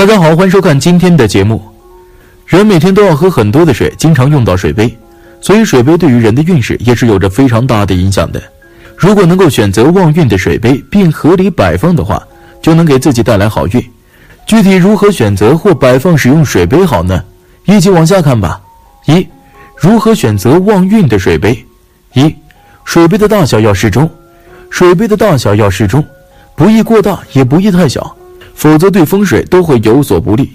大家好，欢迎收看今天的节目。人每天都要喝很多的水，经常用到水杯，所以水杯对于人的运势也是有着非常大的影响的。如果能够选择旺运的水杯并合理摆放的话，就能给自己带来好运。具体如何选择或摆放使用水杯好呢？一起往下看吧。一、如何选择旺运的水杯？一、水杯的大小要适中，水杯的大小要适中，不宜过大，也不宜太小，否则对风水都会有所不利。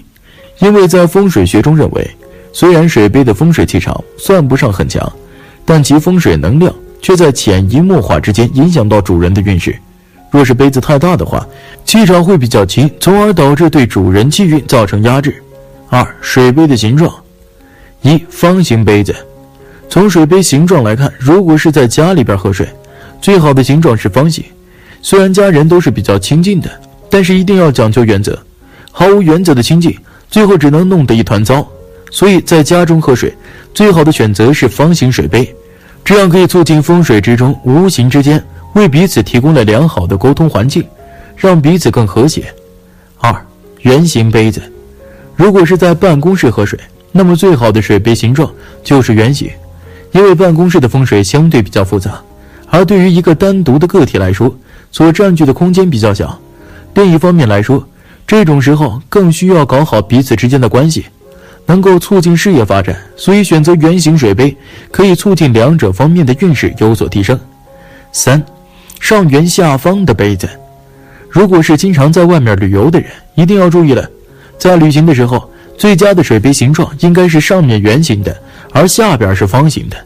因为在风水学中认为，虽然水杯的风水气场算不上很强，但其风水能量却在潜移默化之间影响到主人的运势。若是杯子太大的话，气场会比较轻，从而导致对主人气运造成压制。二、水杯的形状，一方形杯子。从水杯形状来看，如果是在家里边喝水，最好的形状是方形。虽然家人都是比较亲近的，但是一定要讲究原则。毫无原则的亲近，最后只能弄得一团糟。所以在家中喝水，最好的选择是方形水杯，这样可以促进风水之中无形之间。为彼此提供了良好的沟通环境，让彼此更和谐。二、圆形杯子，如果是在办公室喝水，那么最好的水杯形状就是圆形，因为办公室的风水相对比较复杂，而对于一个单独的个体来说，所占据的空间比较小。另一方面来说，这种时候更需要搞好彼此之间的关系，能够促进事业发展，所以选择圆形水杯可以促进两者方面的运势有所提升。三。上圆下方的杯子，如果是经常在外面旅游的人，一定要注意了。在旅行的时候，最佳的水杯形状应该是上面圆形的，而下边是方形的。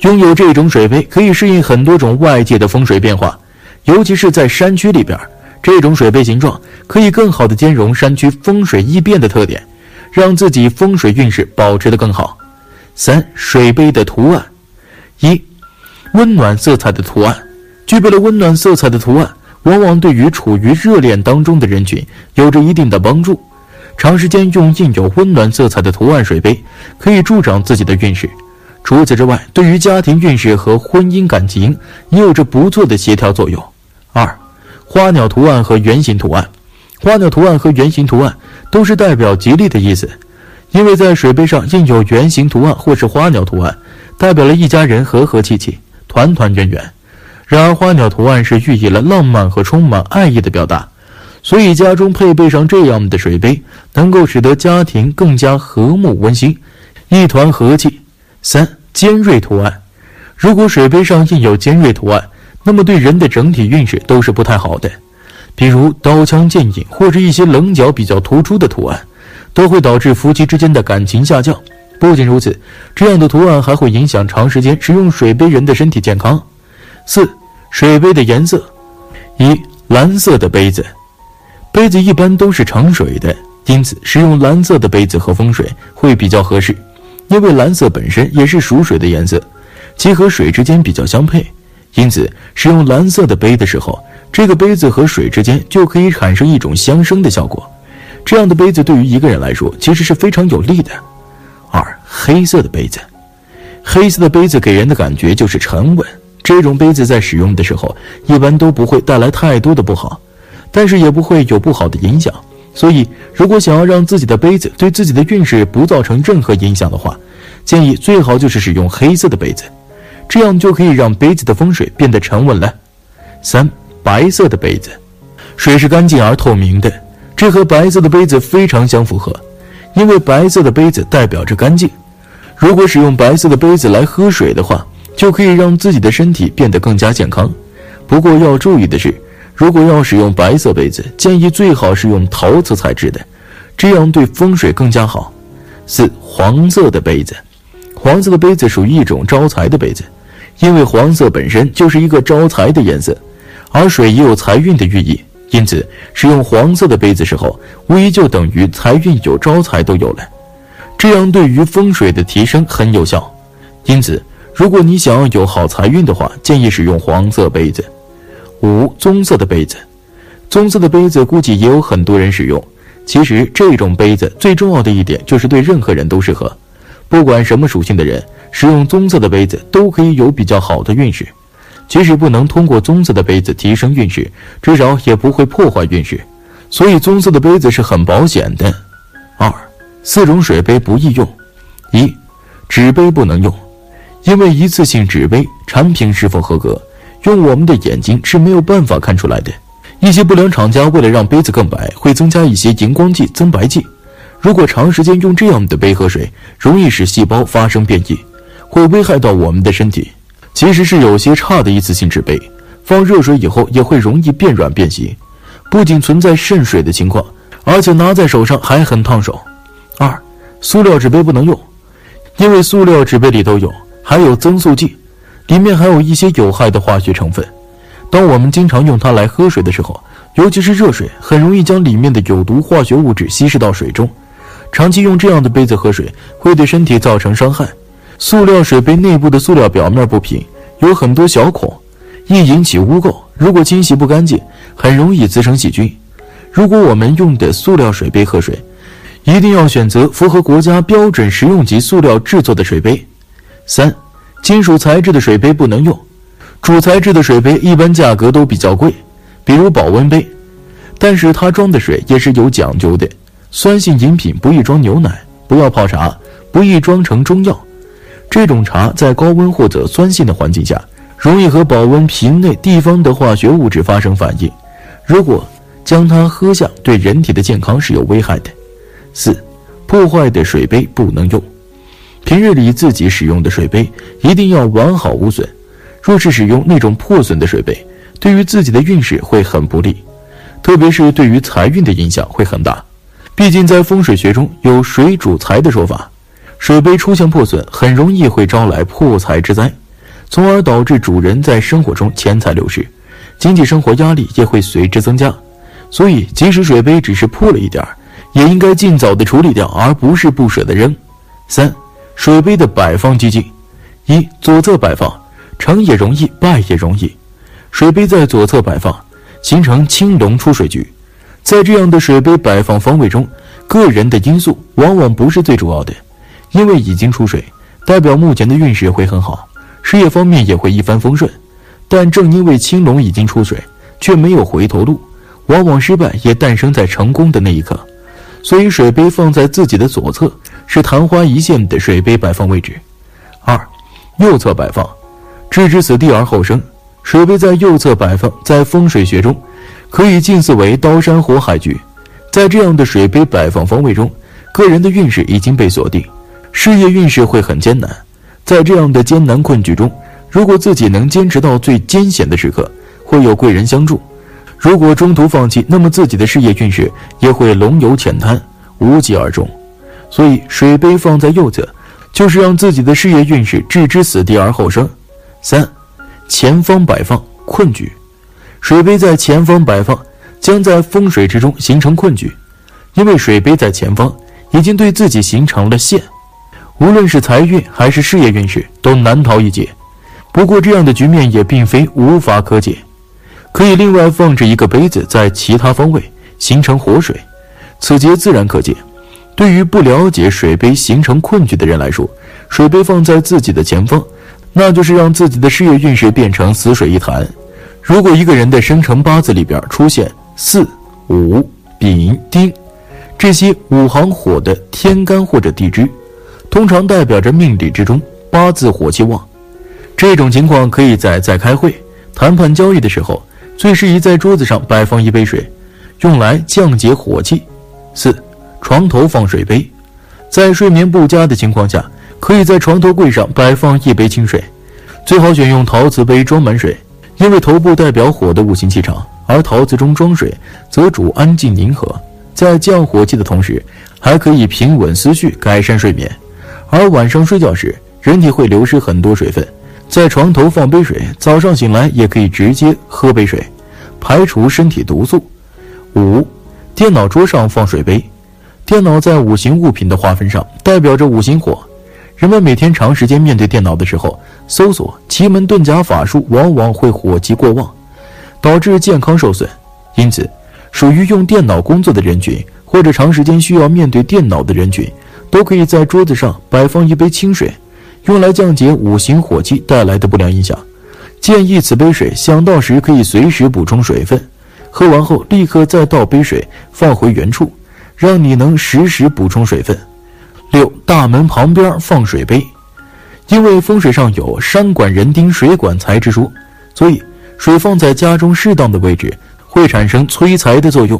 拥有这种水杯可以适应很多种外界的风水变化，尤其是在山区里边，这种水杯形状可以更好的兼容山区风水易变的特点，让自己风水运势保持的更好。三、水杯的图案，一、温暖色彩的图案。具备了温暖色彩的图案，往往对于处于热恋当中的人群有着一定的帮助。长时间用印有温暖色彩的图案水杯，可以助长自己的运势。除此之外，对于家庭运势和婚姻感情也有着不错的协调作用。二，花鸟图案和圆形图案，花鸟图案和圆形图案都是代表吉利的意思，因为在水杯上印有圆形图案或是花鸟图案，代表了一家人和和气气、团团圆圆。然而，花鸟图案是寓意了浪漫和充满爱意的表达，所以家中配备上这样的水杯，能够使得家庭更加和睦温馨，一团和气。三尖锐图案，如果水杯上印有尖锐图案，那么对人的整体运势都是不太好的，比如刀枪剑影或者一些棱角比较突出的图案，都会导致夫妻之间的感情下降。不仅如此，这样的图案还会影响长时间使用水杯人的身体健康。四水杯的颜色，一蓝色的杯子，杯子一般都是盛水的，因此使用蓝色的杯子和风水会比较合适，因为蓝色本身也是属水的颜色，其和水之间比较相配，因此使用蓝色的杯的时候，这个杯子和水之间就可以产生一种相生的效果，这样的杯子对于一个人来说其实是非常有利的。二黑色的杯子，黑色的杯子给人的感觉就是沉稳。这种杯子在使用的时候，一般都不会带来太多的不好，但是也不会有不好的影响。所以，如果想要让自己的杯子对自己的运势不造成任何影响的话，建议最好就是使用黑色的杯子，这样就可以让杯子的风水变得沉稳了。三、白色的杯子，水是干净而透明的，这和白色的杯子非常相符合，因为白色的杯子代表着干净。如果使用白色的杯子来喝水的话，就可以让自己的身体变得更加健康。不过要注意的是，如果要使用白色杯子，建议最好是用陶瓷材质的，这样对风水更加好。四黄色的杯子，黄色的杯子属于一种招财的杯子，因为黄色本身就是一个招财的颜色，而水也有财运的寓意，因此使用黄色的杯子时候，无疑就等于财运有招财都有了，这样对于风水的提升很有效。因此。如果你想要有好财运的话，建议使用黄色杯子。五棕色的杯子，棕色的杯子估计也有很多人使用。其实这种杯子最重要的一点就是对任何人都适合，不管什么属性的人使用棕色的杯子都可以有比较好的运势。即使不能通过棕色的杯子提升运势，至少也不会破坏运势。所以棕色的杯子是很保险的。二，四种水杯不宜用。一，纸杯不能用，因为一次性纸杯产品是否合格，用我们的眼睛是没有办法看出来的。一些不良厂家为了让杯子更白，会增加一些荧光剂、增白剂。如果长时间用这样的杯喝水，容易使细胞发生变异，会危害到我们的身体。即使是有些差的一次性纸杯，放热水以后也会容易变软变形，不仅存在渗水的情况，而且拿在手上还很烫手。二，塑料纸杯不能用，因为塑料纸杯里都有含有增塑剂，里面还有一些有害的化学成分。当我们经常用它来喝水的时候，尤其是热水，很容易将里面的有毒化学物质稀释到水中。长期用这样的杯子喝水，会对身体造成伤害。塑料水杯内部的塑料表面不平，有很多小孔，易引起污垢。如果清洗不干净，很容易滋生细菌。如果我们用的塑料水杯喝水，一定要选择符合国家标准食用级塑料制作的水杯。三，金属材质的水杯不能用。主材质的水杯一般价格都比较贵，比如保温杯，但是它装的水也是有讲究的。酸性饮品不宜装牛奶，不要泡茶，不宜装成中药。这种茶在高温或者酸性的环境下，容易和保温瓶内地方的化学物质发生反应。如果将它喝下，对人体的健康是有危害的。四，破坏的水杯不能用。平日里自己使用的水杯一定要完好无损。若是使用那种破损的水杯，对于自己的运势会很不利，特别是对于财运的影响会很大。毕竟在风水学中有“水主财”的说法，水杯出现破损，很容易会招来破财之灾，从而导致主人在生活中钱财流失，经济生活压力也会随之增加。所以，即使水杯只是破了一点儿，也应该尽早的处理掉，而不是不舍得扔。三、水杯的摆放机器：一、左侧摆放。成也容易，败也容易。水杯在左侧摆放，形成青龙出水局。在这样的水杯摆放方位中，个人的因素往往不是最主要的，因为已经出水，代表目前的运势会很好，事业方面也会一帆风顺。但正因为青龙已经出水，却没有回头路，往往失败也诞生在成功的那一刻。所以，水杯放在自己的左侧是昙花一现的水杯摆放位置。二，右侧摆放。置之死地而后生，水杯在右侧摆放，在风水学中，可以近似为刀山火海局。在这样的水杯摆放方位中，个人的运势已经被锁定，事业运势会很艰难。在这样的艰难困局中，如果自己能坚持到最艰险的时刻，会有贵人相助；如果中途放弃，那么自己的事业运势也会龙游浅滩，无疾而终。所以，水杯放在右侧，就是让自己的事业运势置之死地而后生。三，前方摆放困局，水杯在前方摆放，将在风水之中形成困局，因为水杯在前方已经对自己形成了线，无论是财运还是事业运势都难逃一劫。不过这样的局面也并非无法可解，可以另外放置一个杯子在其他方位，形成活水，此劫自然可解。对于不了解水杯形成困局的人来说，水杯放在自己的前方。那就是让自己的事业运势变成死水一潭。如果一个人的生辰八字里边出现四、五、丙、丁这些五行火的天干或者地支，通常代表着命理之中八字火气旺。这种情况可以在在开会、谈判交易的时候，最适宜在桌子上摆放一杯水，用来降解火气。四，床头放水杯，在睡眠不佳的情况下。可以在床头柜上摆放一杯清水，最好选用陶瓷杯装满水，因为头部代表火的五行气场，而陶瓷中装水则主安静宁和，在降火气的同时，还可以平稳思绪，改善睡眠。而晚上睡觉时，人体会流失很多水分，在床头放杯水，早上醒来也可以直接喝杯水，排除身体毒素。五，电脑桌上放水杯，电脑在五行物品的划分上代表着五行火。人们每天长时间面对电脑的时候，搜索奇门遁甲法术，往往会火气过旺，导致健康受损。因此，属于用电脑工作的人群，或者长时间需要面对电脑的人群，都可以在桌子上摆放一杯清水，用来降解五行火气带来的不良影响。建议此杯水想到时可以随时补充水分，喝完后立刻再倒杯水放回原处，让你能实时补充水分。六，大门旁边放水杯，因为风水上有“山管人丁，水管财”之说，所以水放在家中适当的位置会产生催财的作用。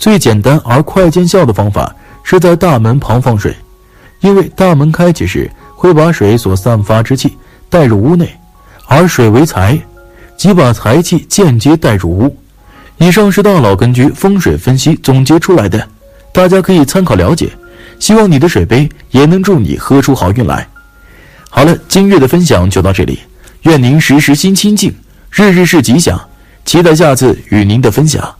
最简单而快见效的方法是在大门旁放水，因为大门开启时会把水所散发之气带入屋内，而水为财，即把财气间接带入屋。以上是大佬根据风水分析总结出来的，大家可以参考了解。希望你的水杯也能祝你喝出好运来。好了，今日的分享就到这里，愿您时时心清静，日日是吉祥，期待下次与您的分享。